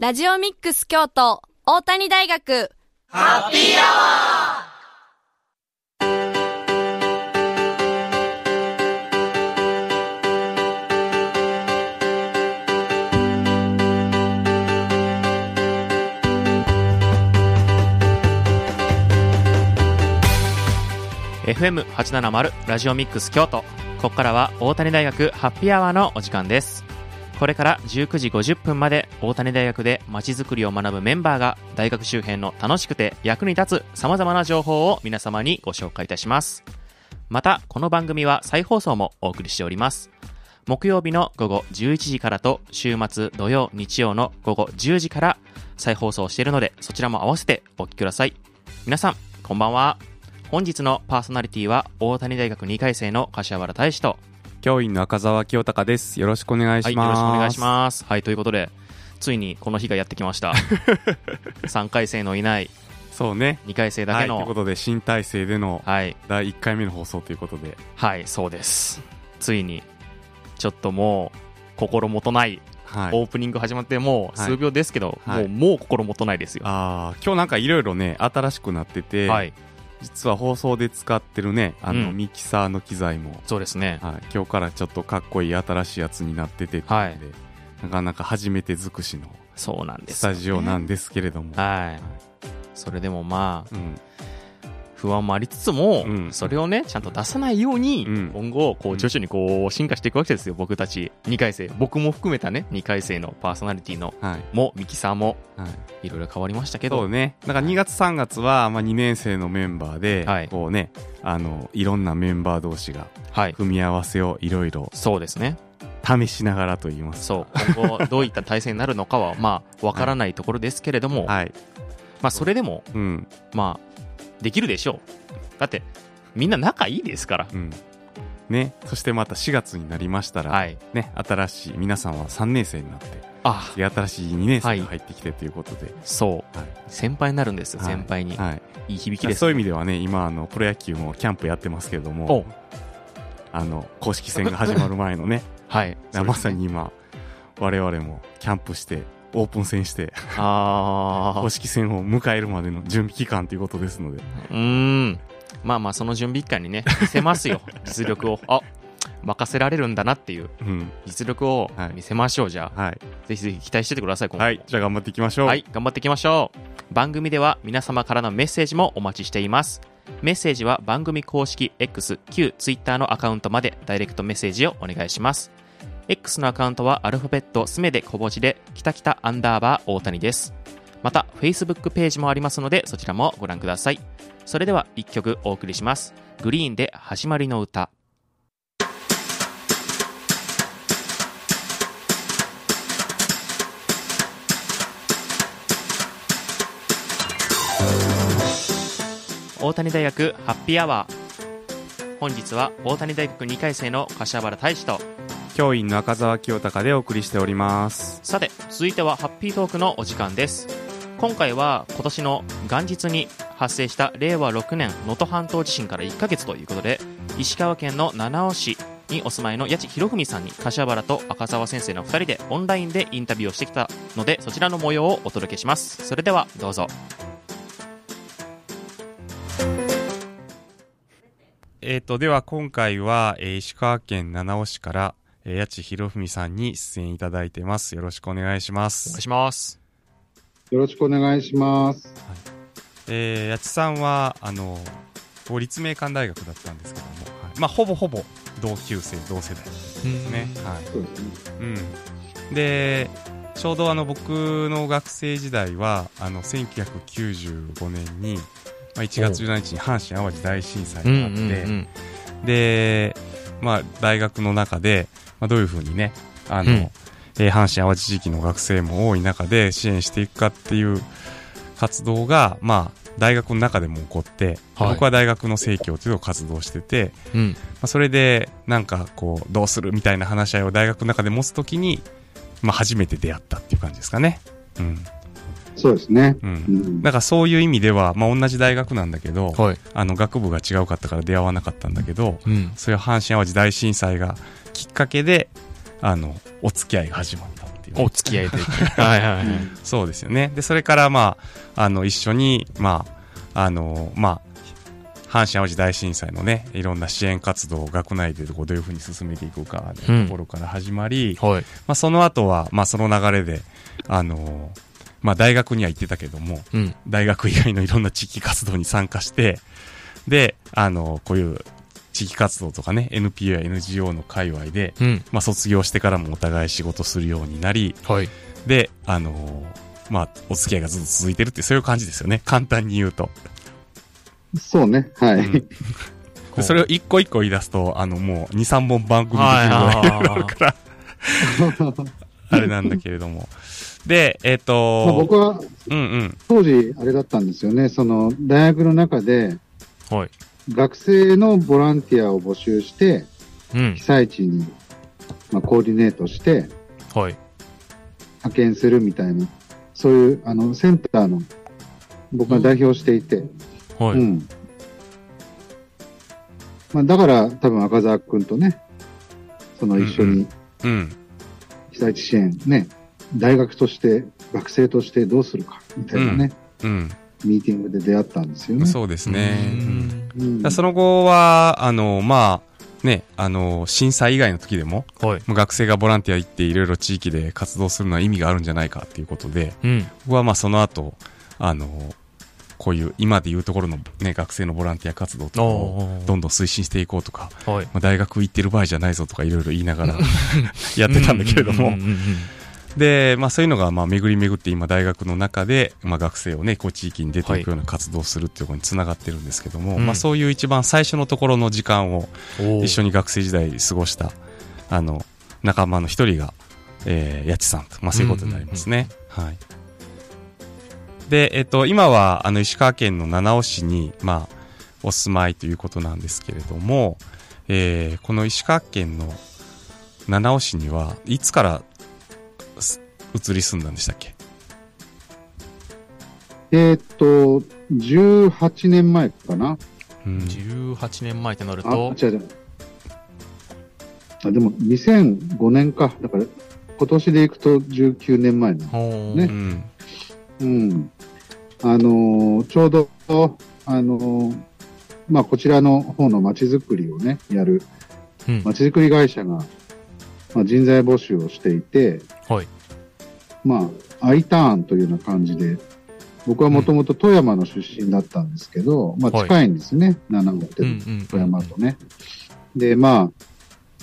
ラジオミックス京都大谷大学。ハッピーアワーエ FM870 ラジオミックス京都。ここからは大谷大学ハッピーアワーのお時間ですこれから19時50分まで大谷大学でまちづくりを学ぶメンバーが大学周辺の楽しくて役に立つ様々な情報を皆様にご紹介いたします。またこの番組は再放送もお送りしております。木曜日の午後11時からと週末土曜日曜の午後10時から再放送しているのでそちらも合わせてお聞きください。皆さんこんばんは。本日のパーソナリティは大谷大学2回生の柏原大志と教員の赤澤清隆です。よろしくお願いします。はい、よろしくお願いします。はい、ということで、ついにこの日がやってきました。3回生のいないそうね。2回生だけの、はい、ということで、新体制でのはい、第1回目の放送ということで、はい、そうです。ついに、ちょっともう、心もとない、はい。オープニング始まってもうはい数秒ですけど、はいもう、もう心もとないですよ。あー今日なんかいろいろね、新しくなってて、はい、実は放送で使ってるね、あの、うん。ミキサーの機材も、そうですね。はい、今日からちょっとかっこいい新しいやつになっててっていうので、はい。なかなか初めて尽くしのそうなんですスタジオなんですけれども、はい。それでもまあ、うん、不安もありつつも、うんそれをね、ちゃんと出さないように、うん今後、こう、徐々にこう、進化していくわけですよ、僕たち。2回生。僕も含めたね、2回生のパーソナリティの、はい、も、ミキサーも、はい。いろいろ変わりましたけど、そうね。だから2月3月は、まあ2年生のメンバーで、はいこうね、あの、いろんなメンバー同士が、はい。組み合わせをいろいろそうですね。試しながらと言いますそう。今後、どういった体制になるのかは、まあ、わからないところですけれども、はい。まあ、それでも、うん。まあ、できるでしょう。だって、みんな仲いいですから。うん。ね。そしてまた4月になりましたら、はい。ね、新しい、皆さんは3年生になって、あ、で新しい2年生が入ってきてということで、そう。はい。先輩になるんですよ、はい先輩に。はい。いい響きです。そういう意味ではね、今、あの、プロ野球もキャンプやってますけれどおも、あの、公式戦が始まる前のね、はい。まさに今、我々もキャンプして、オープン戦して、ああ 公。式戦を迎えるまでの準備期間ということですので、うーん。まあまあ、その準備期間にね、見せますよ、実力を。あ任せられるんだなっていううん。実力をはい見せましょう、じゃあ。はい。ぜひぜひ期待しててください、今後もはい。じゃあ頑張っていきましょう。はい、頑張っていきましょう。番組では皆様からのメッセージもお待ちしています。メッセージは番組公式 X、旧 Twitter のアカウントまでダイレクトメッセージをお願いします。X のアカウントはアルファベットすべで小文字で、きたきたアンダーバー大谷です。また、Facebook ページもありますので、そちらもご覧ください。それでは一曲お送りします。グリーンで始まりの歌。大谷大学ハッピーアワー。本日は大谷大学2回生の柏原大志と、教員の赤澤清隆でお送りしております。さて、続いてはハッピートークのお時間です。今回は今年の元日に発生した令和6年能登半島地震から1ヶ月ということで、石川県の七尾市にお住まいの八千博文さんに柏原と赤澤先生の2人でオンラインでインタビューをしてきたので、そちらの模様をお届けします。それではどうぞ。えっ、と、では今回は、えー石川県七尾市から、えー、八千博文さんに出演いただいてます。よろしくお願いしまお願いす。します。よろしくお願いします。えー、八千さんは、あの、公立明館大学だったんですけども、はいまあ、ほぼほぼ同級生、同世代ですね。はい。そうですね。うん。で、ちょうどあの僕の学生時代は、あの、1995年に、まあ、1月17日に阪神・淡路大震災があって、ん。で、まあ、大学の中で、まあ、どういうふうにね、あの、うんえー阪神・淡路地域の学生も多い中で支援していくかっていう活動が、まあ、大学の中でも起こって、はい僕は大学の生協というのを活動してて、うん。まあ、それで、なんかこう、どうするみたいな話し合いを大学の中で持つときに、まあ、初めて出会ったっていう感じですかね。うん。そうですね。う。うんん。だからそういう意味では、まあ、同じ大学なんだけど、はい。あの、学部が違うかったから出会わなかったんだけど、うん。そういう阪神・淡路大震災がきっかけで、あの、お付き合いが始まったっていうね、お付き合いで。はいはいはい。そうですよね。で、それから、まあ、あの、一緒に、まあ、あの、まあ、阪神・淡路大震災のね、いろんな支援活動を学内でどういうふうに進めていくかというところから始まり、はい。まあ、その後は、まあ、その流れで、あの、まあ、大学には行ってたけども、うん。大学以外のいろんな地域活動に参加して、で、あの、こういう地域活動とかね、NPO や NGO の界隈で、うん。まあ、卒業してからもお互い仕事するようになり、はい。で、あのーまあ、お付き合いがずっと続いてるって、そういう感じですよね。簡単に言うと。そうね。はい。うんでそれを一個一個言い出すと、あの、もう、2、3本番組できるぐらいになるから、あれなんだけれども。で、えっ、まあと、僕はうんうん。当時、あれだったんですよね。その、大学の中で、はい。学生のボランティアを募集して、うん被。災地に、まあ、コーディネートして、はい。派遣するみたいな、そういう、あの、センターの、僕が代表していて、はい。うん。まあ、だから、多分赤澤くんとね、その一緒にうん。被災地支援ね、大学として、学生としてどうするか、みたいなね、うん。ミーティングで出会ったんですよね。そうですね。うんうんその後は、あの、まあ、ね、あの、震災以外の時でも、はい。もう学生がボランティア行っていろいろ地域で活動するのは意味があるんじゃないかっていうことで、うん。僕はまあその後、あの、こういう今でいうところのね、学生のボランティア活動とかおをーどんどん推進していこうとか、はい。まあ、大学行ってる場合じゃないぞとかいろいろ言いながら やってたんだけれどもで、まあそういうのがまあ巡り巡って今大学の中で、まあ学生をね、こう地域に出ていくような活動をするっていうことにつながってるんですけども、うん。まあそういう一番最初のところの時間を一緒に学生時代過ごした、あの、仲間の一人が、えー、やちさんと、まあそういうことになりますね。はい。で、えっと、今は、あの、石川県の七尾市に、まあ、お住まいということなんですけれども、えー、この石川県の七尾市には、いつからす移り住んだんでしたっけ？えーっと、18年前かな。うん。18年前となるあ、と、違う違う。あ、でも2005年か。だから、今年でいくと19年前なの。ほーねうん。うん。あのーちょうど、あのーまあ、こちらの方の街づくりをね、やるうん。街づくり会社が、まあ、人材募集をしていて、はい。まあ、I ターンというような感じで、僕はもともと富山の出身だったんですけど、まあ、はい近いんですね、七尾って、うんうん。富山とね。で、ま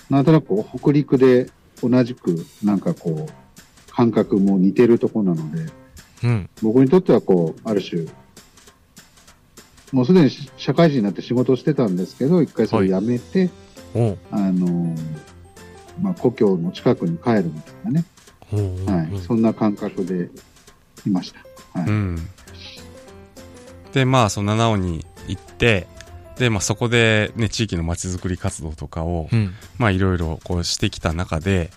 あ、なんとなく北陸で同じく、なんかこう、感覚も似てるところなので、うん。僕にとってはこう、ある種、もうすでに社会人になって仕事をしてたんですけど、一回それを辞めて、おうあのーまあ、故郷の近くに帰るみたいなね、はい、そんな感覚でいました。はい。うん。で、まあ、その七尾に行って、で、まあ、そこでね、地域の街づくり活動とかを、うん。まあ、いろいろこうしてきた中で、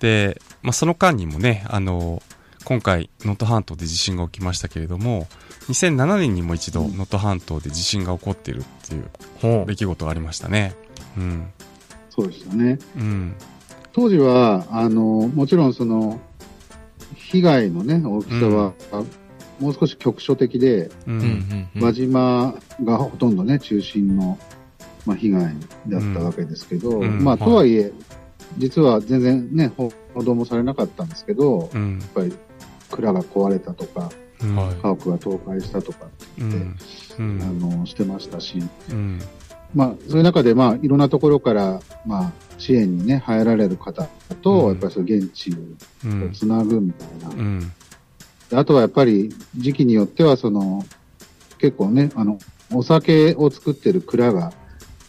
で、まあ、その間にもね、あの、今回、能登半島で地震が起きましたけれども、2007年にも一度、能登半島で地震が起こっているっていうほう。出来事がありましたね。うん。そうでしたね。うん。当時は、あの、もちろんその、被害のね、大きさは、もう少し局所的で、う。うんんうん。輪島がほとんどね、中心の、まあ、被害だったわけですけど、うんまあ、はいとはいえ、実は全然ね、報道もされなかったんですけど、やっうん。ぱり蔵が壊れたとか、家屋が倒壊したとか、うん。うあん。の、してましたし、うん。まあ、そういう中で、まあ、いろんなところから、まあ、支援にね、入られる方と、うんやっぱりそう現地うんをつなぐみたいな。うん。であとはやっぱり時期によっては、その、結構ね、あの、お酒を作ってる蔵が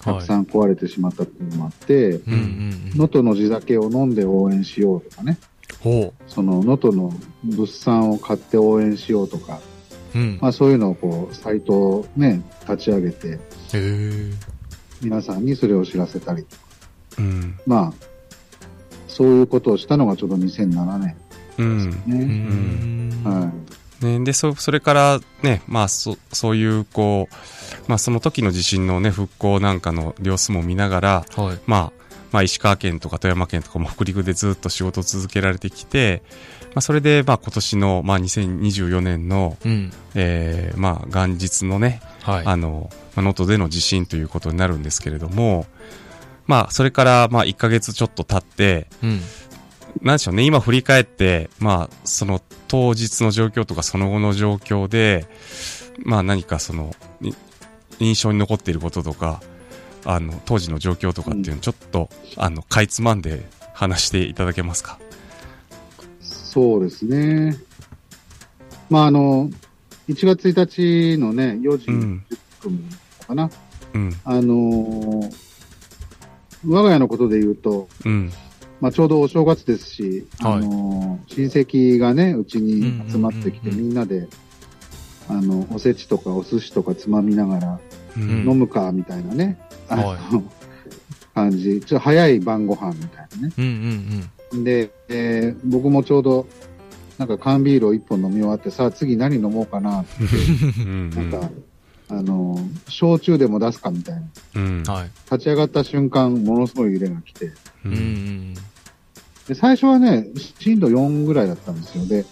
たくさん壊れてしまったっていうのもあって。能登、の地酒を飲んで応援しようとかね、ほその能登の物産を買って応援しようとか、う。うん。まあそういうのをこう、サイトをね、立ち上げて。皆さんにそれを知らせたり、うん。まあ、そういうことをしたのがちょうど2007年うん。うね。ん。はい。ね、で、そ、それからね、まあ、そ、そういう、こう、まあ、その時の地震のね、復興なんかの様子も見ながら、はい。まあ、まあ、石川県とか富山県とかも北陸でずっと仕事を続けられてきて、まあ、それで、まあ、今年の、まあ、2024年の、うん。えーまあ、元日のね、はい。あの、まあ能登での地震ということになるんですけれども、まあ、それから、まあ、1ヶ月ちょっと経って、うん。なんでしょうね、今振り返って、まあ、その当日の状況とかその後の状況で、まあ何かその、い印象に残っていることとか、あの、当時の状況とかっていうのをちょっと、あの、かいつまんで話していただけますか？そうですね。まあ、あの、1月1日のね、4時10うん。分かな。うん。あのー我が家のことで言うと、うん。まあ、ちょうどお正月ですし、はいあのー親戚がね、うちに集まってきて、うんうんうんうんみんなで、あの、おせちとかお寿司とかつまみながら、ううん飲むか、みたいなね、あの、はい感じ。ちょっと早い晩ご飯みたいなね。うんうんで、えー僕もちょうど、なんか缶ビールを一本飲み終わって、さあ次何飲もうかなって、うん。なんか、あのー焼酎でも出すかみたいな。うん。立ち上がった瞬間、ものすごい揺れが来て、ううんうんで、最初はね、震度4ぐらいだったんですよ。で、うん。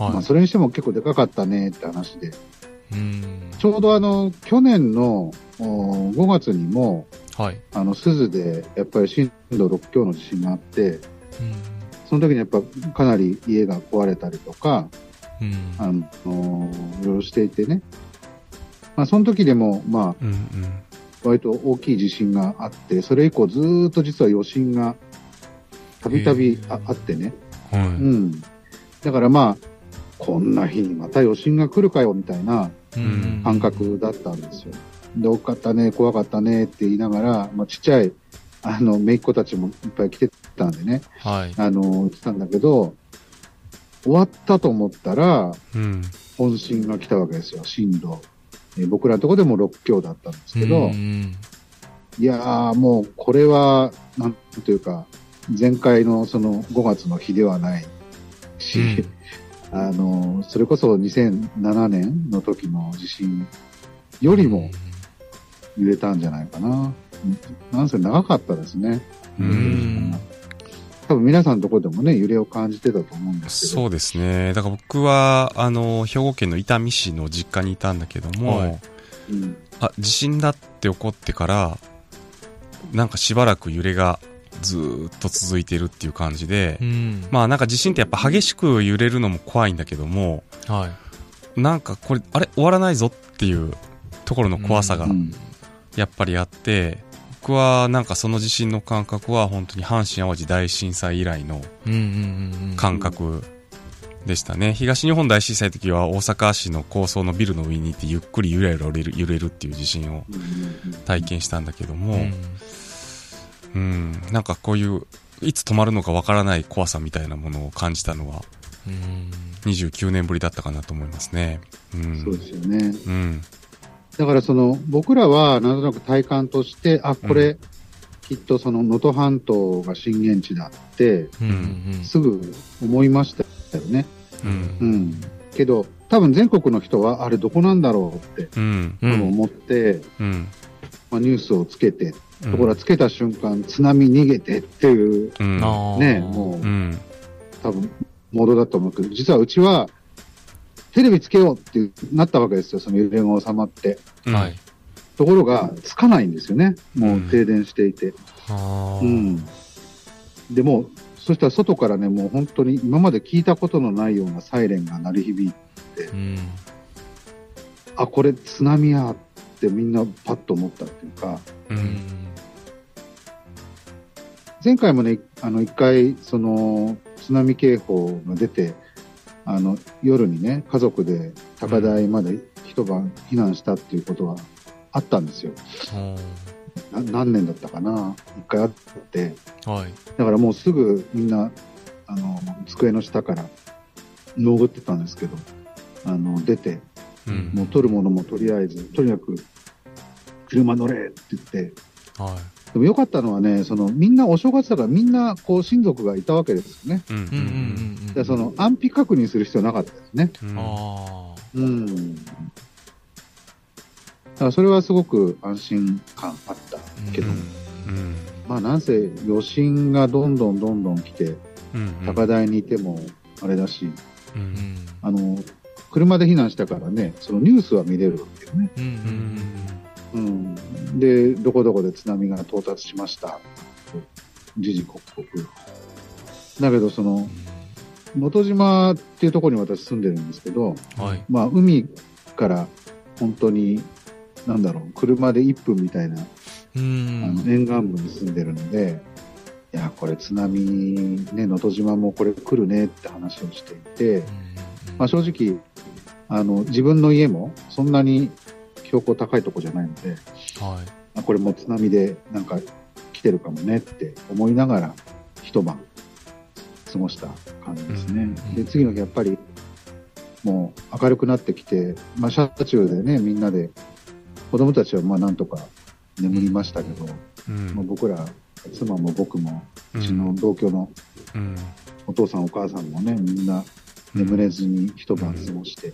まあ、はい。それにしても結構でかかったねって話で、うん。ちょうどあの、去年のお5月にも、はい。あの、鈴でやっぱり震度6強の地震があって、うん。その時にやっぱかなり家が壊れたりとか、うん。あの、いろいろしていてね。まあ、その時でも、まうん。うん。あ、割と大きい地震があって、それ以降ずーっと実は余震がたびたびああってね。はうん。だからまあ、こんな日にまた余震が来るかよ、みたいなうん感覚だったんですよ。で、多かったね、怖かったねって言いながら、まあ、ちっちゃい、あの、姪っ子たちもいっぱい来てたんでね、はい。あの、言ってたんだけど、終わったと思ったら、い。うん。本震が来たわけですよ、震度。えー僕らのとこでも6強だったんですけど、うんいやーもうこれは、なんというか、前回のその5月の日ではないし、あの、それこそ2007年の時の地震よりも揺れたんじゃないかな。うんなんせ長かったですね。う。うんん。多分皆さんのところでもね、揺れを感じてたと思うんですけど。そうですね。だから僕は、あの、兵庫県の伊丹市の実家にいたんだけども、はいうんあ、地震だって起こってから、なんかしばらく揺れがずーっと続いてるっていう感じで、うん。まあなんか地震ってやっぱ激しく揺れるのも怖いんだけども、はい。なんかこれ、あれ終わらないぞっていうところの怖さがうんやっぱりあって、僕はなんかその地震の感覚は本当に阪神淡路大震災以来の。感覚でしたね。東日本大震災の時は大阪市の高層のビルの上に行ってゆっくりゆらゆら揺れる揺れるっていう地震をうん体験したんだけども、うんうん、なんかこういう、いつ止まるのかわからない怖さみたいなものを感じたのは、うん。29年ぶりだったかなと思いますね。うん。そうですよね。うん。だからその、僕らはなんとなく体感として、あ、これ、きっとその能登半島が震源地だって、うんうんすぐ思いましたよね。う。うんうん。けど、多分全国の人は、あれどこなんだろうって、うん。うん。多分思って、うん。まあ、ニュースをつけて、うんところがつけた瞬間、津波逃げてっていう、ね、もう、うん。多分、モードだと思うけど、実はうちは、テレビつけようってなったわけですよ、その揺れが収まって。うんはい。。ところが、つかないんですよね。もう停電していて。うん。でも、そしたら外からね、もう本当に今まで聞いたことのないようなサイレンが鳴り響いて、うん。あ、これ津波やってみんなパッと思ったっていうか、う。うんん。前回もね、あの、一回、その、津波警報が出て、あの、夜にね、家族で高台まで一晩避難したっていうことはあったんですよ。な何年だったかな一回あって。はい。だからもうすぐみんな、あの、机の下から潜ってたんですけど、あの、出て、うん。もう取るものもとりあえず、とにかく、車乗れって言って、はでも良かったのはね、その、みんなお正月だからみんな、こう、親族がいたわけですよね。うん。い。うんうんうん。で、その、安否確認する必要なかったですね。うん。あうん。だからそれはすごく安心感あったあ。けど、うん。まあなんせ余震がどんどんどんどん来て、うんうん高台にいてもあれだし、ううんん。あの、車で避難したからね、そのニュースは見れるわけよね。うん。ううんん。うん。で、どこどこで津波が到達しました。時々刻々。だけど、その、能登島っていうところに私住んでるんですけど、はい。まあ、海から本当に、なんだろう、車で1分みたいな、うあん。の沿岸部に住んでるので、いや、これ津波、ね、能登島もこれ来るねって話をしていて、まあ、正直、あの、自分の家もそんなに標高高いとこじゃないので、はい。あこれもう津波でなんか来てるかもねって思いながら一晩過ごした感じですね。うんで、次の日やっぱりもう明るくなってきて、まあ車中でね、みんなで子供たちはまあなんとか眠りましたけど、うん。もう僕ら、妻も僕も、ううんちの同居のうん。お父さんお母さんもね、みんな眠れずに一晩過ごして、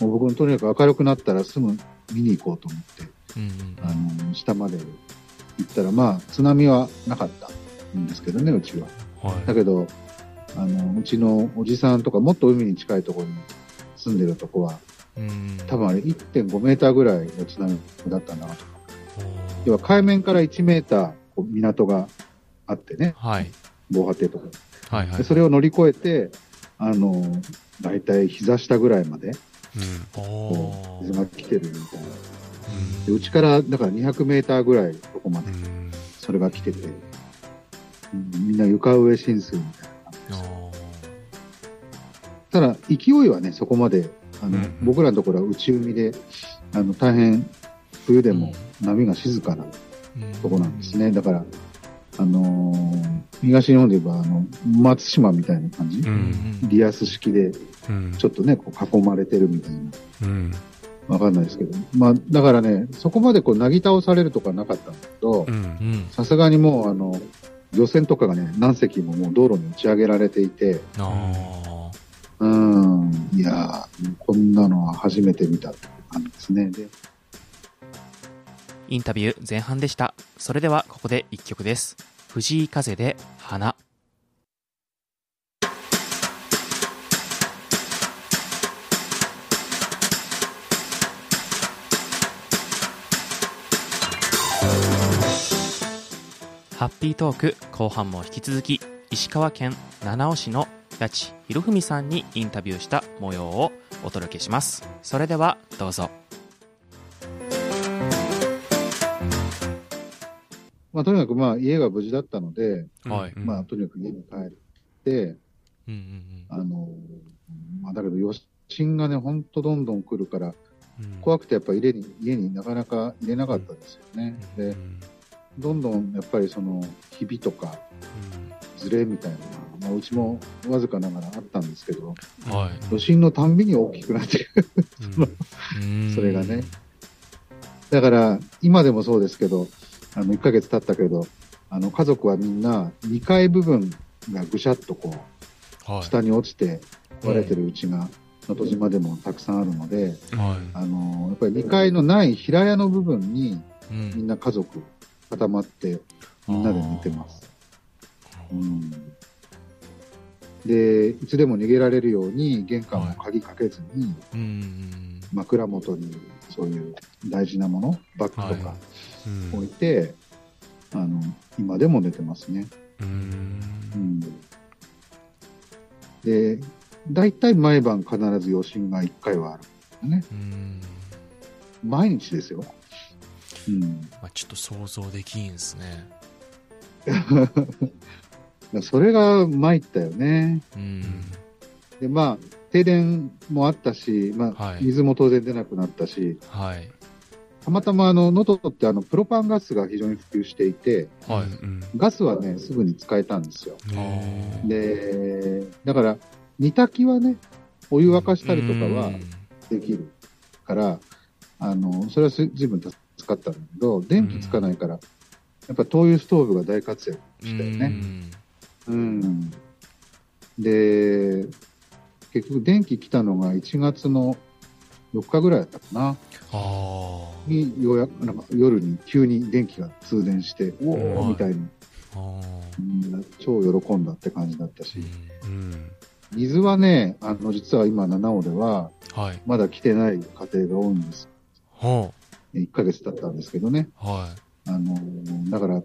もう僕もとにかく明るくなったらすぐ見に行こうと思って、うん。あの、下まで行ったら、まあ、津波はなかったんですけどね、うちは。はい。だけど、あの、うちのおじさんとか、もっと海に近いところに住んでるとこは、うん。多分あれ1.5メーターぐらいの津波だったなと。要は海面から1メーターこう港があってね、はい。防波堤とか。はい。はい。でそれを乗り越えて、あの、だいたい膝下ぐらいまで水ーが来てるみたいな。でうちから、だから200メーターぐらいとこまでうんそれが来てて、うんみんな床上浸水みたいな。おただ、勢いはね、そこまで、あの、うん僕らのところは内海で、あの、大変、冬でも波が静かなーとこなんです。ね。だから、あのー東日本で言えば、あの、松島みたいな感じ、ううんん。リアス式で、うんちょっとね、こう囲まれてるみたいな。うんわかんないですけど。まあ、だからね、そこまでこう、なぎ倒されるとかなかったんだけど。さすがにもう、あの、漁船とかがね、何隻ももう道路に打ち上げられていて、あうん、いやー、こんなのは初めて見たって感じですね。で、インタビュー前半でした。それではここで一曲です。藤井風で花。ハッピートーク後半も引き続き石川県七尾市の八千博文さんにインタビューした模様をお届けしますそれではどうぞまあ、とにかくまあ、家が無事だったので、はい。うん。まあ、とにかく家に帰って、うんうんあの、まあ、だけど余震がね、ほんとどんどん来るから、うん。怖くてやっぱり家に、家になかなか入れなかったですよね。で、うん。どんどんやっぱりその、ひびとか、ずれみたいなのが、まあ、うちもわずかながらあったんですけど、うんはい。余震のたんびに大きくなっていく。うん。それがね。だから、今でもそうですけど、あの、1ヶ月経ったけど、あの、家族はみんな、2階部分がぐしゃっとこう、はい。下に落ちて割れてるうちが、能登島でもたくさんあるので、はあの、やっぱり2階のない平屋の部分に、いうん。みんな家族固まって、みんなで寝てます。うん。で、いつでも逃げられるように、玄関を鍵かけずに、うん枕元にそういう大事なもの、バッグとかうん置いて、あの、今でも寝てますね。うんうん。で、大体毎晩必ず余震が1回はある。ね。うん毎日ですよ。うん。まあちょっと想像できんですね それが参ったよね。うんで、まあ、停電もあったし、まあ、はい水も当然出なくなったし、はいたまたまあの、能登ってあの、プロパンガスが非常に普及していて、はいうんガスはね、すぐに使えたんですよ。ねで、だから、煮炊きはね、お湯沸かしたりとかはできるから、あの、それはす随分助かったんだけど、電気つかないから、やっぱ灯油ストーブが大活躍したよね。うん。で、結局電気来たのが1月の4日ぐらいだったかな。あに、ようやく、なんか夜に急に電気が通電して、おはいーみたいに、あ。ああ。うん超喜んだって感じだったし。うん。水はね、あの、実は今、七尾では、はい。まだ来てない家庭が多いんです。ほ1ヶ月経ったんですけどね。う。はあの、だから、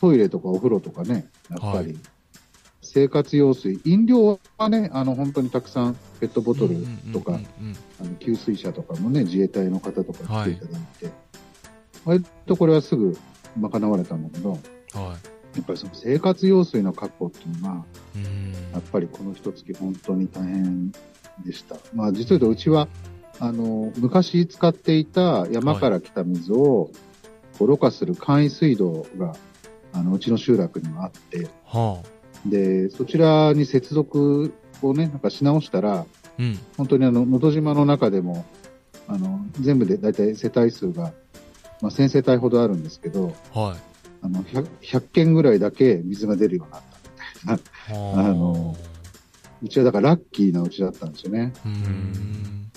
トイレとかお風呂とかね、やっぱはいり、生活用水、飲料はね、あの、本当にたくさんペットボい。トルとか、給水車とかもね、自衛隊の方とか来ていただいて、割とこれはすぐ賄われたんだけど、うん。はい。やっぱりその生活用水の確保っていうのは、うん。やっぱりこの一月本当に大変でした。まあ実を言うとうちは、あの、昔使っていた山から来た水を、こうろ過する簡易水道が、あの、うちの集落にはあって、はあ。で、そちらに接続をね、なんかし直したら、うん。本当にあの、のど島の中でも、あの、全部で大体世帯数が、まあ、1000世帯ほどあるんですけど、はい。あの、100, 100件ぐらいだけ水が出るようになった。はあのうちはだからラッキーなうちだったんですよね。うん。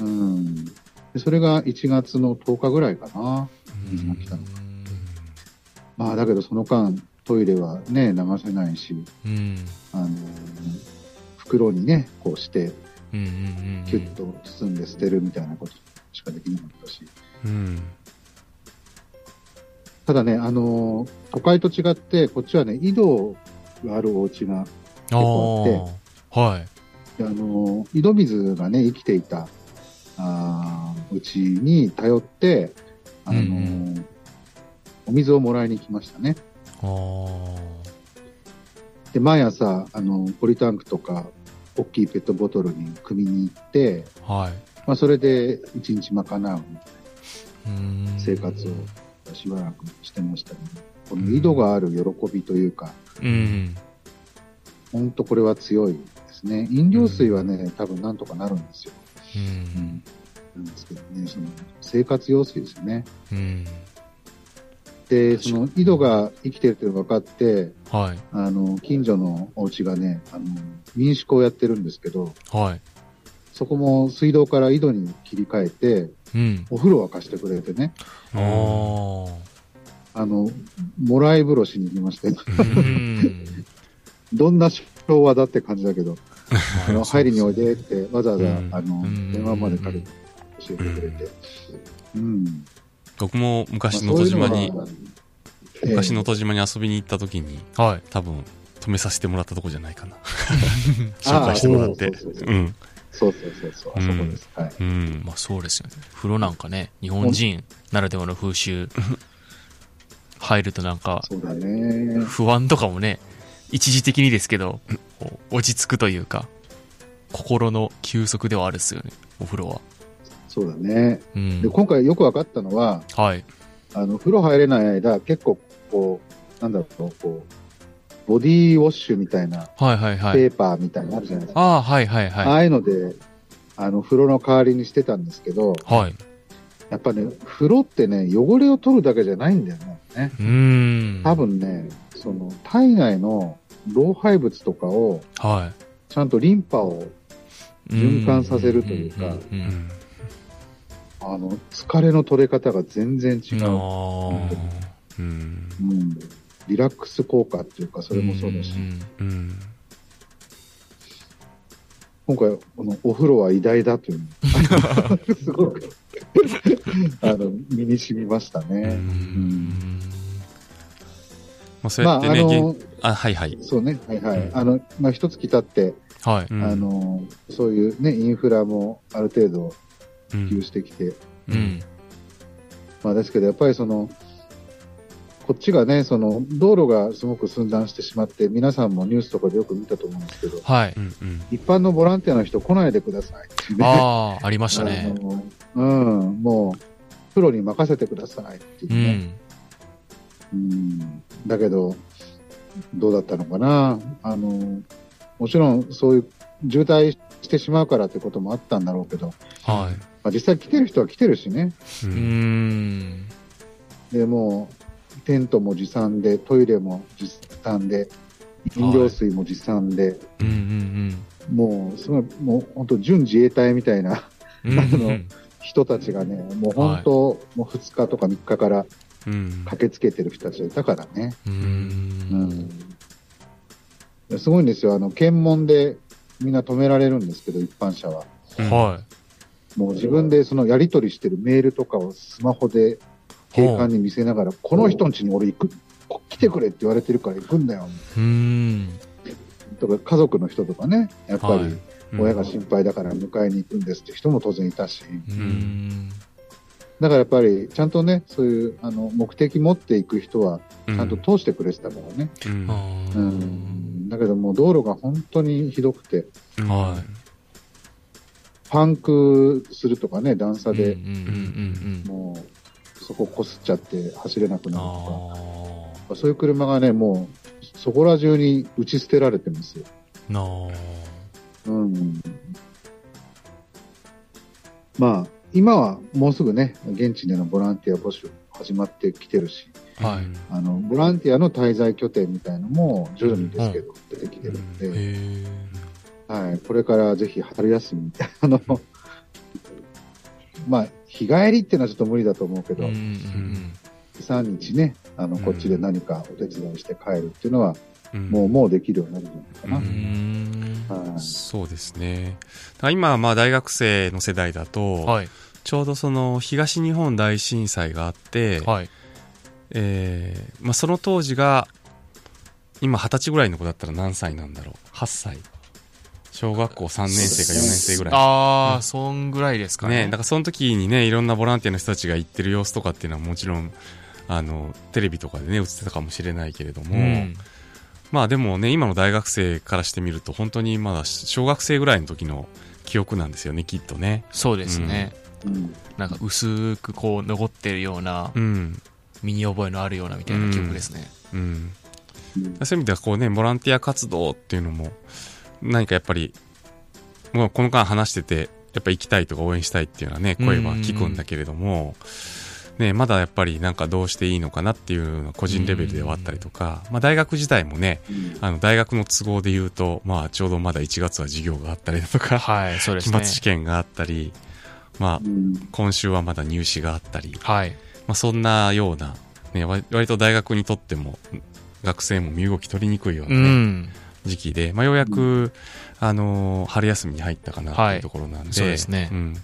うん。でそれが1月の10日ぐらいかな。水が来たのまあ、だけどその間、トイレはね、流せないし、うん。あの、袋にね、こうして。キュッと包んで捨てるみたいなことしかできなかったし。うん。ただね、あの、都会と違って、こっちはね、井戸があるお家が、ああ。はい。あの、井戸水がね、生きていた、あーうちに頼って、あの、うんお水をもらいに来ましたね。あで、毎朝、あの、ポリタンクとか、大きいペットボトルに汲みに行って、あ。はい。まあ、それで一日賄ううん生活をしばらくしてましたね。この井戸がある喜びというか、うん。本当これは強いですね。飲料水はね、多分なんとかなるんですよ。うん。なんですけどね、その生活用水ですよね。うん。で、その井戸が生きてるっていうのが分かって、はい。あの、近所のお家がね、あの、民宿をやってるんですけど、はい。そこも水道から井戸に切り替えて、うん。お風呂沸かしてくれてね、ああ。あの、もらい風呂しに行きまして、うん。どんな昭和だって感じだけど、あの 入りにおいでってわざわざ、うんあのうん、電話までかけて教えてくれて。うん。僕も昔まあ能登島にそういうの、が昔能ええ登島に遊びに行った時に、はい。多分、止めさせてもらったとこじゃないかな。紹介してもらって。うそうそううん。そうそうそうそう、あそこです。はい。うん。まあそうですよね。風呂なんかね、日本人ならではの風習、入るとなんか、そうだね。不安とかもね、一時的にですけど、落ち着くというか、心の休息ではあるっすよね、お風呂は。そうだね。うんで、。今回よく分かったのは、はい。あの、風呂入れない間、結構、こう、なんだろう、こう、ボディーウォッシュみたいな、はいはいはい。ペーパーみたいなのあるじゃないですか。ああ、はいはいあはあいうので、あの、風呂の代わりにしてたんですけど、い。はい。やっぱね、風呂ってね、汚れを取るだけじゃないんだよね。うーん。多分ね、その、体内の老廃物とかを、はちゃんとリンパを、い。循環させるというかんんうんん。あの、疲れの取れ方が全然違うんう。あうん。うん。リラックス効果っていうか、そーれもそうだし、んうん。今回、このお風呂は偉大だというの すごく、あの、身に染みましたうね。うんまあ、そうまあ、やってね、あの現、あ、はいはい。そうね、はいはい。うんあの、まあ、一月経って、はい。うんあ、の、そういうね、インフラもある程度うん普及してきて、うん。まあですけど、やっぱりその、こっちがね、その、道路がすごく寸断してしまって、皆さんもニュースとかでよく見たと思うんですけど、はい。うんうん。一般のボランティアの人来ないでくださいっていうね。ああ、ありましたね。うん、もう、プロに任せてくださいっていううね。ん。うん。だけど、どうだったのかな。あの、もちろんそういう渋滞してしまうからってこともあったんだろうけど、はまあ、実際来てる人は来てるしね。うい。うん。で、もう、テントも持参で、トイレも持参で、飲料水も持参で、うんうんもう、すごい、もう本当準自衛隊みたいなうん あの人たちがね、もう本当、もう2日とか3日からうん。駆けつけてる人たちがいたからね。う。うんん。すごいんですよ。あの、検問でみんな止められるんですけど、一般者は。うんはもう自分でそのやり取りしてるメールとかをスマホで警官に見せながら、この人ん家に俺行く、こ来てくれって言われてるから行くんだよ。い。うん。とか家族の人とかね、やっぱはいり親が心配だから迎えに行くんですって人も当然いたし、うん。だからやっぱりちゃんとね、そういうあの目的持っていく人はちゃんと通してくれてたからね。うん。ううんん。だけどもう道路が本当にひどくて、うんはパンクするとかね、段差うんうんで、うんうん。もうそここすっちゃって走れなくなるあとか、そういう車がね、もうそこら中に打ち捨てられてますよ。あ。なうん。まあ、今はもうすぐね、現地でのボランティア募集始まってきてるし、あ。はい。あの、ボランティアの滞在拠点みたいのも徐々にですけど、出てきてるんで、へえ。はい、これからぜひ春休み、あの、まあ、日帰りっていうのはちょっと無理だと思うけど、うんうん3日ね、あの、うんこっちで何かお手伝いして帰るっていうのは、うんもう、もうできるようになるんじゃないかうん。な。はい。そうですね。今はまあ大学生の世代だと、はい。ちょうどその東日本大震災があって、はい。えーまあ、その当時が、今二十歳ぐらいの子だったら何歳なんだろう ?8 歳。小学校3年生か4年生ぐらい。ああ、そんぐらいですかね。ね、だからその時にね、いろんなボランティアの人たちが行ってる様子とかっていうのはもちろん、あの、テレビとかでね、映ってたかもしれないけれども、うん。まあでもね、今の大学生からしてみると、本当にまだ小学生ぐらいの時の記憶なんですよね、きっとね。そうですね。うん。なんか薄くこう残ってるような、うん。身に覚えのあるようなみたいな記憶ですね。うん。うんそういう意味ではこうね、ボランティア活動っていうのも、何かやっぱり、もうこの間話してて、やっぱ行きたいとか応援したいっていうのはね、声は聞くんだけれども、ね、まだやっぱりなんかどうしていいのかなっていうのは個人レベルではあったりとか、まあ大学自体もね、うんあの大学の都合で言うと、まあちょうどまだ1月は授業があったりだとか、はい、そうです期ね。末試験があったり、まあうん今週はまだ入試があったり、はい。まあそんなような、ね、割割と大学にとっても、学生も身動き取りにくいよううな。時期で、まあ、ようやく、あのー春休みに入ったかなとはいいうところなんで、そうですねん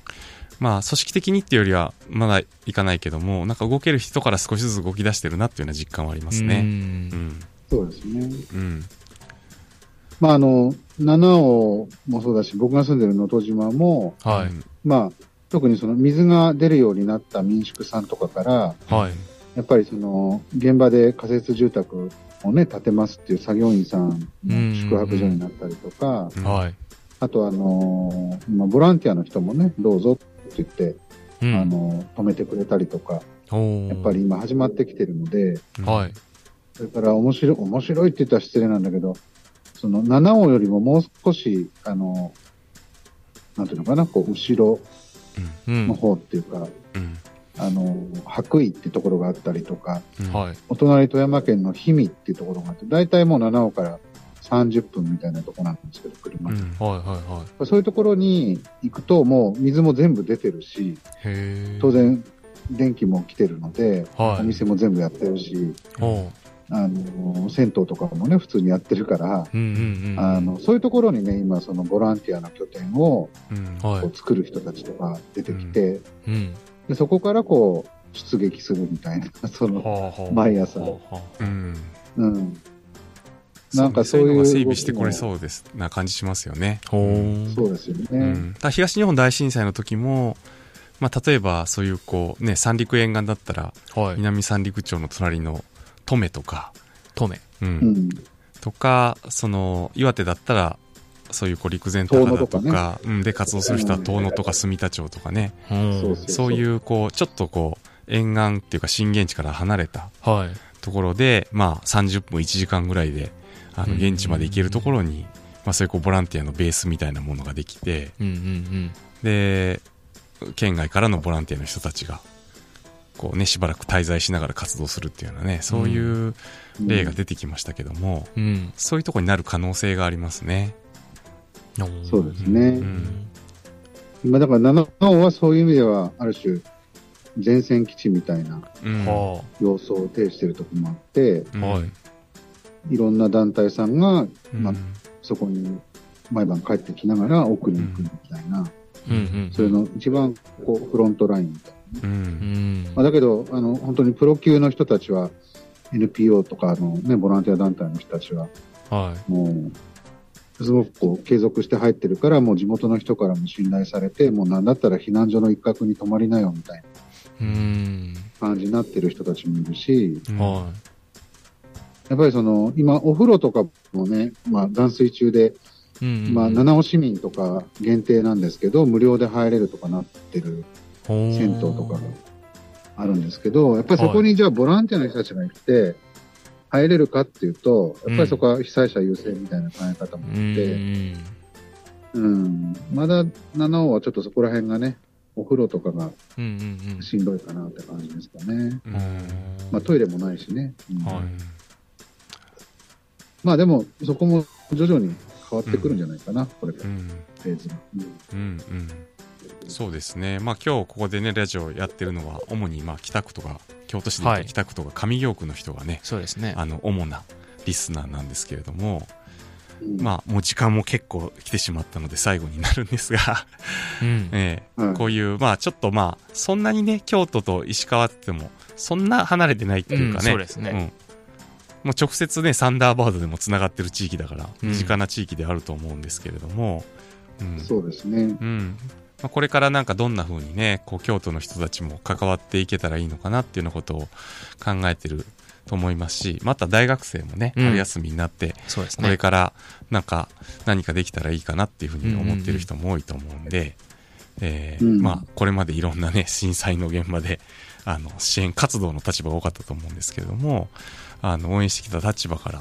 まあ、組織的にっていうよりは、まだいかないけども、なんか動ける人から少しずつ動き出してるなっていうような実感はありますうね。うんん。そうですね。うん。まあ、あの、七尾もそうだし、僕が住んでる能登島も、はい。まあ、特にその水が出るようになった民宿さんとかから、はい。やっぱりその、現場で仮設住宅をね、建てますっていう作業員さんの宿泊所になったりとか、うんはい。あとあの、まあ、ボランティアの人もね、どうぞって言って、うんあの、止めてくれたりとか、やっぱり今始まってきてるので、はい。それから面白い、面白いって言ったら失礼なんだけど、その七尾よりももう少し、あの、なんていうのかな、こう、後ろうんの。方っていうか、うん。あの、白衣ってところがあったりとか。お隣富山県の氷見っていうところがあって、大体もう七尾から30分みたいなところなんですけど、車で。うん。はい。はい。はい。そういうところに行くと、もう水も全部出てるし、当。然、電気も来てるので、はいお店も全部やってるし、あの、銭湯とかもね、普通にやってるから、うんうんうん。あの、そういうところにね、今、そのボランティアの拠点をうん。はい。作る人たちとか出てきて、うん。でそこからこう、出撃するみたいな、その、毎朝うん。うん。ななんんかかそういう整備してくれそうです、な感じしますよね。そうですよね。うん。東日本大震災の時も、まあ、例えばそういうこう、ね、三陸沿岸だったら、はい。南三陸町の隣の登米とか、トメ。う。うんん。とか、その、岩手だったら、そういうこう陸前高田とかとかうん、で活動する人は遠野とか住田町とかね、うんそういうこう、ちょっとこう、沿岸っていうか震源地から離れたはい。ところで、まあ30分1時間ぐらいで、あの、うん現地まで行けるところに、まあそういうこうボランティアのベースみたいなものができて、うんうんで、県外からのボランティアの人たちが、こうね、しばらく滞在しながら活動するっていうようなね、そういう例が出てきましたけども、うん。うん。そういうところになる可能性がありますね。そうですね。うん今だから七尾はそういう意味では、ある種、前線基地みたいな様相を呈しているところもあって、あ。はい。いろんな団体さんが、まあうんそこに毎晩帰ってきながら奥に行くみたいな、うんうん。それの一番こうフロントラインみたいな。う。うんん。まあ、だけど、あの、本当にプロ級の人たちは、NPO とかのね、ボランティア団体の人たちは、はもう、すごくこう、継続して入ってるから、もう地元の人からも信頼されて、もうなんだったら避難所の一角に泊まりなよみたい。な感じになってる人たちもいるし、はやっぱりその、今、お風呂とかもね、まあ、断水中で、い。うん。まあ、七尾市民とか限定なんですけど、無料で入れるとかなってる銭銭湯とかがあるんですけど、やっぱりそこにじゃあボランティアの人たちが行って、入れるかっていうと、やっぱりそこは被災者優先みたいな考え方もあうって、ん。うん、まだ七尾はちょっとそこら辺がね、お風呂とかがしんどいかなって感じですかね。うん。まあトイレもないしね。うん。はい。まあでも、そこも徐々に変わってくるんじゃないかな、これから。うん。フェーズが。うん。うんうんそうですね、まあ今日ここでね、ラジオやってるのは、主にまあ北区とか、京都市で言北区とか上京区の人がね、そうですね。あの、主なリスナーなんですけれども、うんまあもう時間も結構来てしまったので最後になるんですが、うん。ええはいこういう、まあちょっとまあ、そんなにね、京都と石川って言っても、そんな離れてないっていうかね、うんそうですねんもう直接ね、サンダーバードでも繋がってる地域だから、うん身近な地域であると思うんですけれども、うん。そうですね。うん。まあ、これからなんかどんな風にね、こう京都の人たちも関わっていけたらいいのかなっていうようなことを考えてると思いますし、また大学生もね、うん春休みになって、そうですね。これからなんか何かできたらいいかなっていうふうに思ってる人も多いと思うんで、えまあこれまでいろんなね、震災の現場で、あの、支援活動の立場が多かったと思うんですけれども、あの、応援してきた立場から、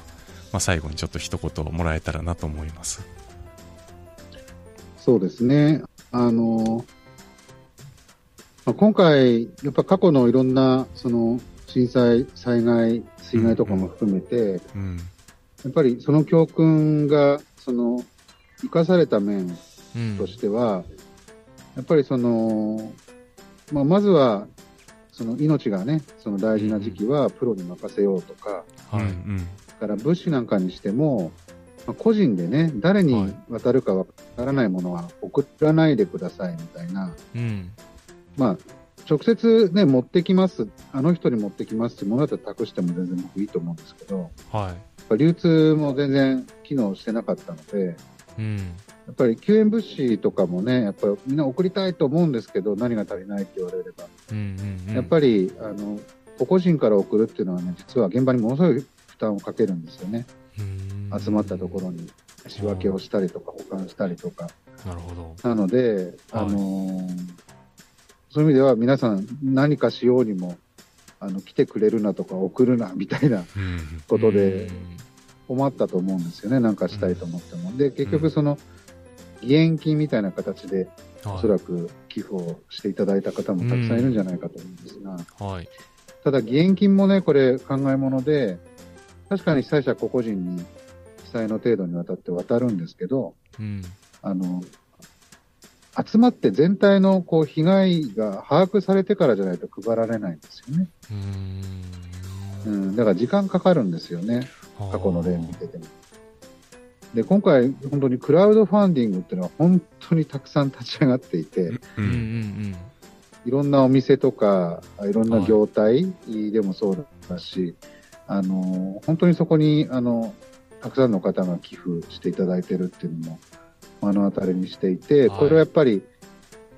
まあ最後にちょっと一言もらえたらなと思います。そうですね。あの、まあ、今回、やっぱ過去のいろんな、その、震災、災害、水害とかも含めて、うん。やっぱりその教訓が、その、生かされた面うんとしては、やっぱりその、まあ、まずは、その命がね、その大事な時期はプロに任せようとか、はい。うんだから物資なんかにしても、まあ、個人でね、誰に渡るかわからないものは送らないでくださいみたいな、うん。まあ、直接ね、持ってきます、あの人に持ってきますってものだったら託しても全然僕いいと思うんですけど、はやっぱ流通も全然機能してなかったので、い。うん。やっぱり救援物資とかもね、やっぱりみんな送りたいと思うんですけど、何が足りないって言われれば、うんうんうん。やっぱり、あの、個々人から送るっていうのはね、実は現場にものすごい負担をかけるんですよね。うん集まったところに仕分けをしたりとか保管したりとか。なるほど。なので、はいあのーそういう意味では皆さん何かしようにも、あの、来てくれるなとか送るな みたいなうん。ことで困ったと思うんですよね。なんかしたいと思っても。で、結局その、義援金みたいな形で、うん、おそらく寄付をしていただいた方もたくさんいるんじゃないかと思うんですが、く。はい。ただ義援金もね、これ考えもので、確かに被災者個々人に被災の程度にわたって渡るんですけど、うん。あの、集まって全体のこう被害が把握されてからじゃないと配られないんですよね。うー。うんん、だから時間かかるんですよね。過去の例見てても。で、今回本当にクラウドファンディングっていうのは本当にたくさん立ち上がっていて、ううんうんん。いろんなお店とか、いろんな業態でもそうだし、あの、本当にそこに、あの、たくさんの方が寄付していただいてるっていうのも目の当たりにしていて、はいこれはやっぱり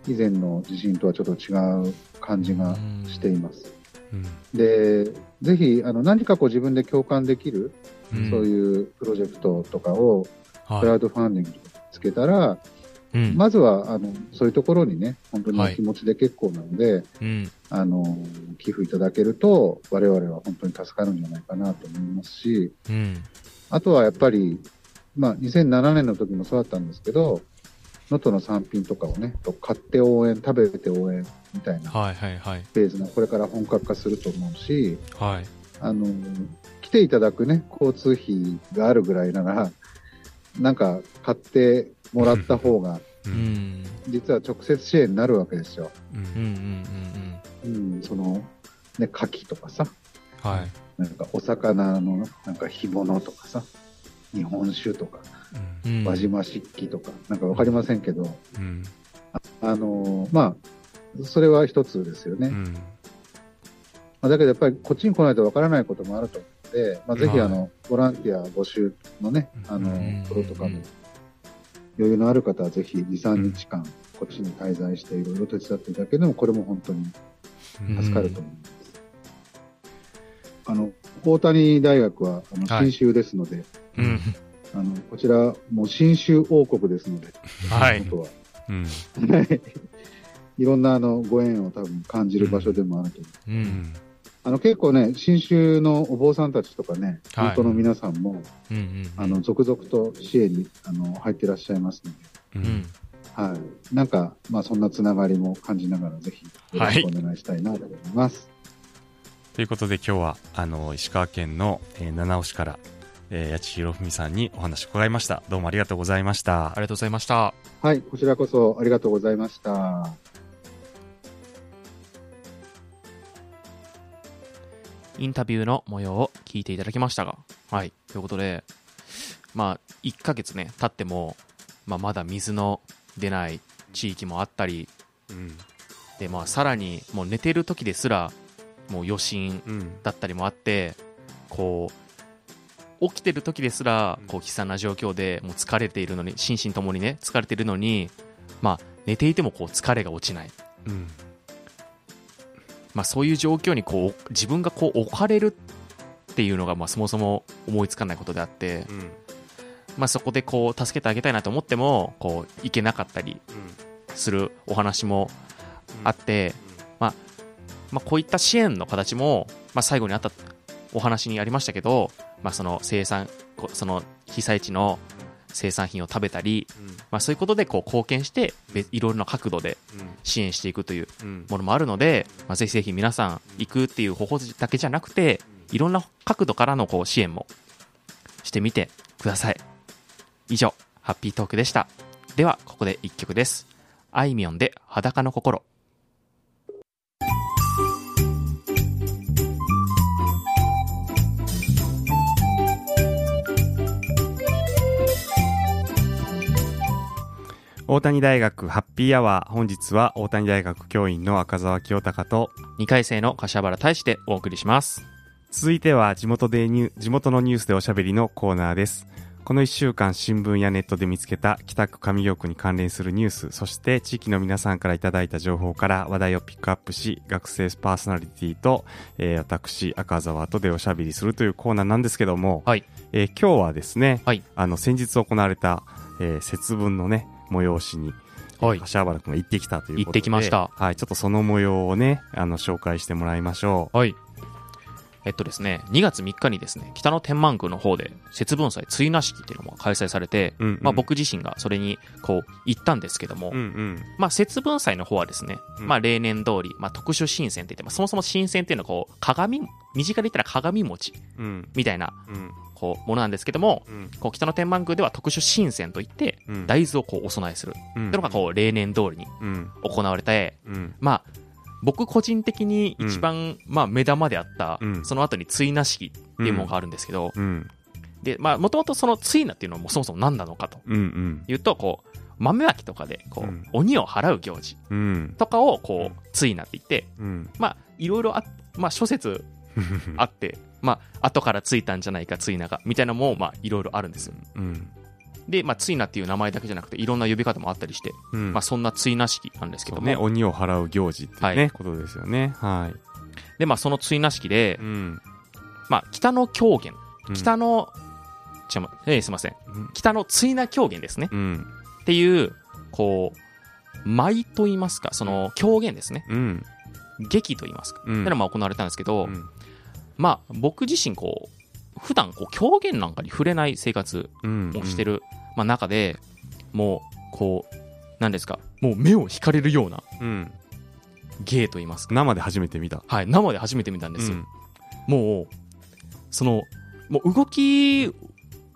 以前の地震とはちょっと違う感じがしています。うん。で、ぜひ、あの、何かこう自分で共感できる、うんそういうプロジェクトとかをクラはウドファンディングつけたら、い。うん。まずは、あの、そういうところにね、本当におはい気持ちで結構なので、うん。あの、寄付いただけると、我々は本当に助かるんじゃないかなと思いますし、うん。あとはやっぱり、まあ、2007年の時もそうだったんですけど、能登の産品とかをね、買って応援、食べて応援みたいなはいはいはい。フェーズがこれから本格化すると思うし、はい。あの、来ていただくね、交通費があるぐらいなら、なんか買ってもらった方が。実は直接支援になるわけですよ。う。うんんうんうん、その、ね、牡蠣とかさ、はい。なんかお魚のなんか干物とかさ、日本酒とか。輪島漆器とか、なんかわかりませんけど、うん。あのーまあ、それは一つですよね。うん。まあ、だけどやっぱりこっちに来ないとわからないこともあると思うので、まあ、ぜひはいあの、ボランティア募集のね、あのうん、プロとかもうん、余裕のある方はぜひ2、3日間、こっちに滞在していろいろ手伝っていただけるのも、これも本当に助かると思います。あの、大谷大学は、あの、はい新州ですので、うん。あの、こちら、もう新州王国ですので、はい本当は。うん。はいいろんなあのご縁を多分感じる場所でもあると思う。う。うんん。あの結構ね、新州のお坊さんたちとかね、はい本当の皆さんも、うんうん。あの、続々と支援にあの入ってらっしゃいますので、ううんん。はい。なんか、まあそんなつながりも感じながら、ぜひよろしくお願いしたいなと思います。ということで今日は、あの、石川県の、えー七尾市から、えー、八千博文さんにお話を伺いました。どうもありがとうございました。ありがとうございました。はい。こちらこそありがとうございました。インタビューの模様を聞いていただきましたが、はい。ということで、まあ、1ヶ月ね、経っても、まあ、まだ水の出ない地域もあったり、うん。で、まあ、さらに、もう寝てる時ですら、もう余震うん。だったりもあって、こう、起きてる時ですらうん、こう、悲惨な状況で、もう疲れているのに、心身ともにね、疲れているのに、まあ、寝ていてもこう、疲れが落ちない。うん。まあ、そういう状況にこう自分がこう置かれるっていうのがまあそもそも思いつかないことであって、うん。まあ、そこでこう助けてあげたいなと思ってもこういけなかったりするお話もあって、まあまあ、こういった支援の形も、まあ、最後にあったお話にありましたけど、まあ、その生産こその被災地の生産品を食べたり、まあ、そういうことでこう貢献してべいろいろな角度で支援していくといううん。ものもあるので、まあ、ぜひぜひ皆さん行くっていう方法だけじゃなくていろんな角度からのこう支援もしてみてください。以上ハッピートークでした。ではここで1曲です。あいみょんで裸の心大谷大学ハッピーアワー。本日は大谷大学教員の赤澤清隆と、2回生の柏原大志でお送りします続いては地元でニュ地元のニュースでおしゃべりのコーナーです。この1週間新聞やネットで見つけた北区上京区に関連するニュース、そして地域の皆さんからいただいた情報から話題をピックアップし、学生パーソナリティと、えー私、赤澤とでおしゃべりするというコーナーなんですけども、はいえー今日はですね、はいあの、先日行われた、えー節分のね、催しに、はい柏原くんが行ってきたということで。行ってきましたはい、ちょっとその模様をね、あの、紹介してもらいましょはいえっとですね2月3日にですね北の天満宮の方で節分祭追な式っていうのも開催されて、う。うん、うん。まあ、僕自身がそれにこう行ったんですけども、うんうん。まあ、節分祭の方はですね、うんまあ、例年通り、まあ、特殊神仙って言って、まあ、そもそも神仙っていうのはこう鏡身近で言ったら鏡餅うん。みたいなうん。こうものなんですけどもうん。こう北の天満宮では特殊神仙といってうん。大豆をこうお供えするってうんいうのがこう例年通りにうん。行われてうん。まあ僕個人的に一番、まあ、目玉であった、うんその後に追な式っていうものがあるんですけど、うん。でまあもともとその追なっていうのはもうそもそも何なのかと。いうとこう豆まきとかでこう、うん鬼を払う行事うん。とかをこう追なって言ってうん。まあ、いろいろあ、まあ、諸説あって、まあ、後からついたんじゃないか、ついなが、みたいなのも、まあ、いろいろあるんですよ。うん。で、まあ、ついなっていう名前だけじゃなくて、いろんな呼び方もあったりして、うん。まあ、そんなついな式なんですけども、ね、鬼を払う行事っていうね、はいことですよね。はい。で、まあ、そのついな式でう、ん。まあ、北の狂言、うん北の、ちょ、えーすいません、北のついな狂言ですね。うん。っていう、こう、舞と言いますか、その狂言ですね。うん。劇と言いますか。うん。ってのがまあ行われたんですけど、うんまあ、僕自身、こう、普段こう狂言なんかに触れない生活うん。をしてる、まあ、中でもうこうなんですかもう目を引かれるようなうん。芸と言いますか、生で初めて見た。はい、生で初めて見たんですよ、うんもうそのもう動き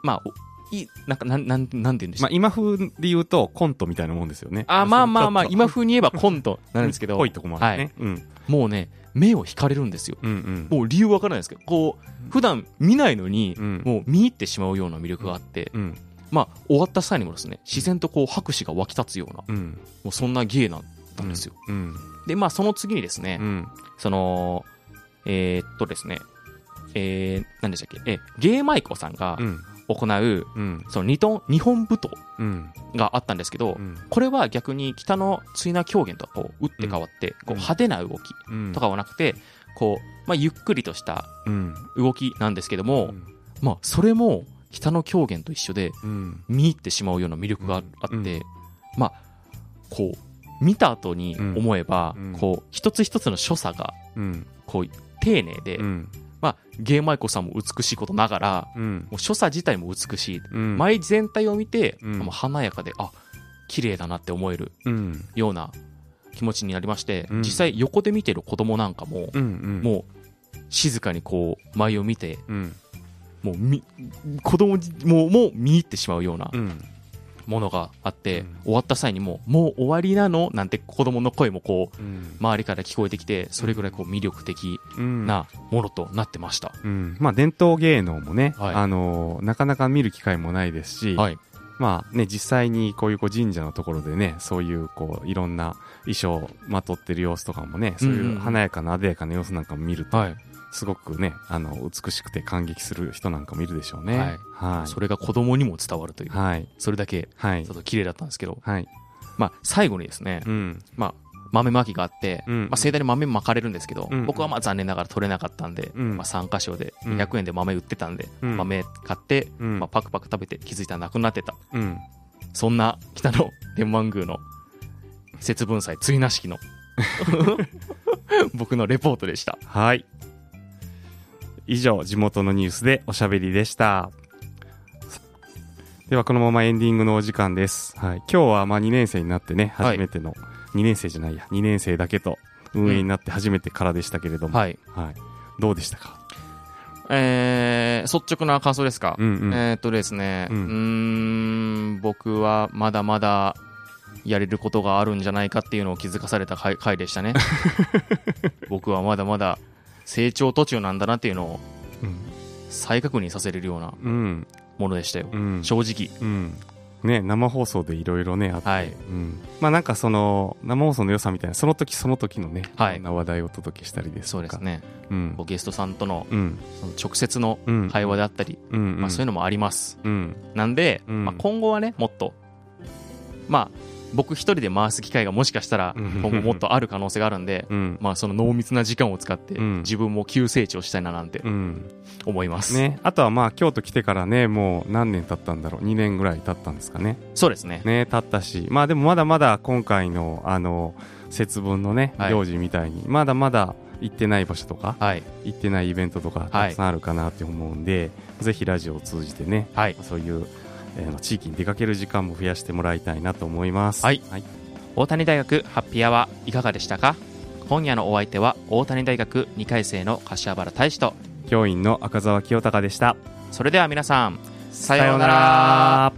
まあいなんかなんなんなんて言うんでしまあ、ょう、今風で言うとコントみたいなもんですよね。あまあまあまあ 今風に言えばコントなんですけどぽいとこもあるね。はいうん。もうね目を引かれるんですようんうん。もう理由わからないですけどこう普段見ないのに、うんもう見入ってしまうような魅力があって、うん。まあ終わった際にもですね自然とこう拍手が湧き立つようなうん。もうそんな芸なんだんですよ、うん。でまあその次にですね、うん。そのえーっとですねえー、何でしたっけえ芸舞妓さんがうん。行う、うん。その二トン日本舞踏うん。があったんですけど、うん。これは逆に北の追な狂言とはこう打って変わって、こう派手な動きうん。とかはなくてこう、まあ、ゆっくりとしたうん。動きなんですけども、うん。まあ、それも北の狂言と一緒でうん。見入ってしまうような魅力がああって、うんまあこう見た後に思えば、うんこう一つ一つの所作がうん。こう丁寧で、うん。まあ、芸舞妓さんも美しいことながらうん。もう所作自体も美しい、うん。舞全体を見て、うんもう華やかであ綺麗だなって思えるうん。ような気持ちになりまして、うん実際横で見てる子供なんかも、うん。うん。もう静かにこう舞を見てうん。もうみ子供じもうもう見入ってしまうようなうん。ものがあって、うん。終わった際にももう終わりなの？なんて子供の声もこううん。周りから聞こえてきてそれぐらいこう魅力的うん。なものとなってました、うん。まあ、伝統芸能もね、はい。あのー、なかなか見る機会もないですし、はい。まあね、実際にこういうこう神社のところでね、そういうこういろんな衣装をまとってる様子とかもね、そういう華やかな、艶やかな様子なんかも見ると、はいすごくね、あの、美しくて感激する人なんかもいるでしょうね。はいはい。それが子供にも伝わるという、はい。それだけはいちょっ。と綺麗だったんですけど、はい。まあ、最後にですね、うん。まあ、豆まきがあって、うんまあ、盛大に豆まかれるんですけど、うん僕はまあ残念ながら取れなかったんで、うんまあ、3箇所でうん100円で豆売ってたんで、うん豆買って、うんまあ、パクパク食べて気づいたらなくなってたうん。そんな北の天満宮の節分祭追なしきの 僕のレポートでしたはい。以上、地元のニュースでおしゃべりでした。では、このままエンディングのお時間です。はい。今日は、まあ、2年生になってね、はい初めての、2年生じゃないや、2年生だけと運営になって初めてからでしたけれども、はいはい。どうでしたか？えー、率直な感想ですか、うんうん。えーっとですね、ううんーん、僕はまだまだやれることがあるんじゃないかっていうのを気づかされた回回でしたね。僕はまだまだ成長途中なんだなっていうのを再確認させれるようなうん。ものでしたよ。うん。正直。うん。ね、生放送でいろいろね、あって、はいうん。まあなんかその、生放送の良さみたいな、その時その時のね、はいな話題をお届けしたりですとか。そうです。ね。うん。ゲストさんとのうん。その直接のうん。会話であったり、うん。うん。まあ、そういうのもあります。うん。なんで、うんまあ、今後はね、もっと、まあ、僕一人で回す機会がもしかしたらうん今後もっとある可能性があるんで、うん。まあ、その濃密な時間を使ってうん自分も急成長したいななんてうん。思います。ね。あとはまあ、京都来てからね、もう何年経ったんだろう。2年ぐらい経ったんですかね。そうですね。ね、経ったし。まあでもまだまだ今回の、あの、節分のね、はい行事みたいに、まだまだ行ってない場所とか、はい。行ってないイベントとかたくさんあるかなって思うんで、ぜひラジオを通じてね、はい。そういう、えー地域に出かける時間も増やしてもらいたいなと思います。はいはい。大谷大学ハッピーアワーいかがでしたか？今夜のお相手は大谷大学2回生の柏原大志と、教員の赤澤清隆でした。それでは皆さん、ささようなら。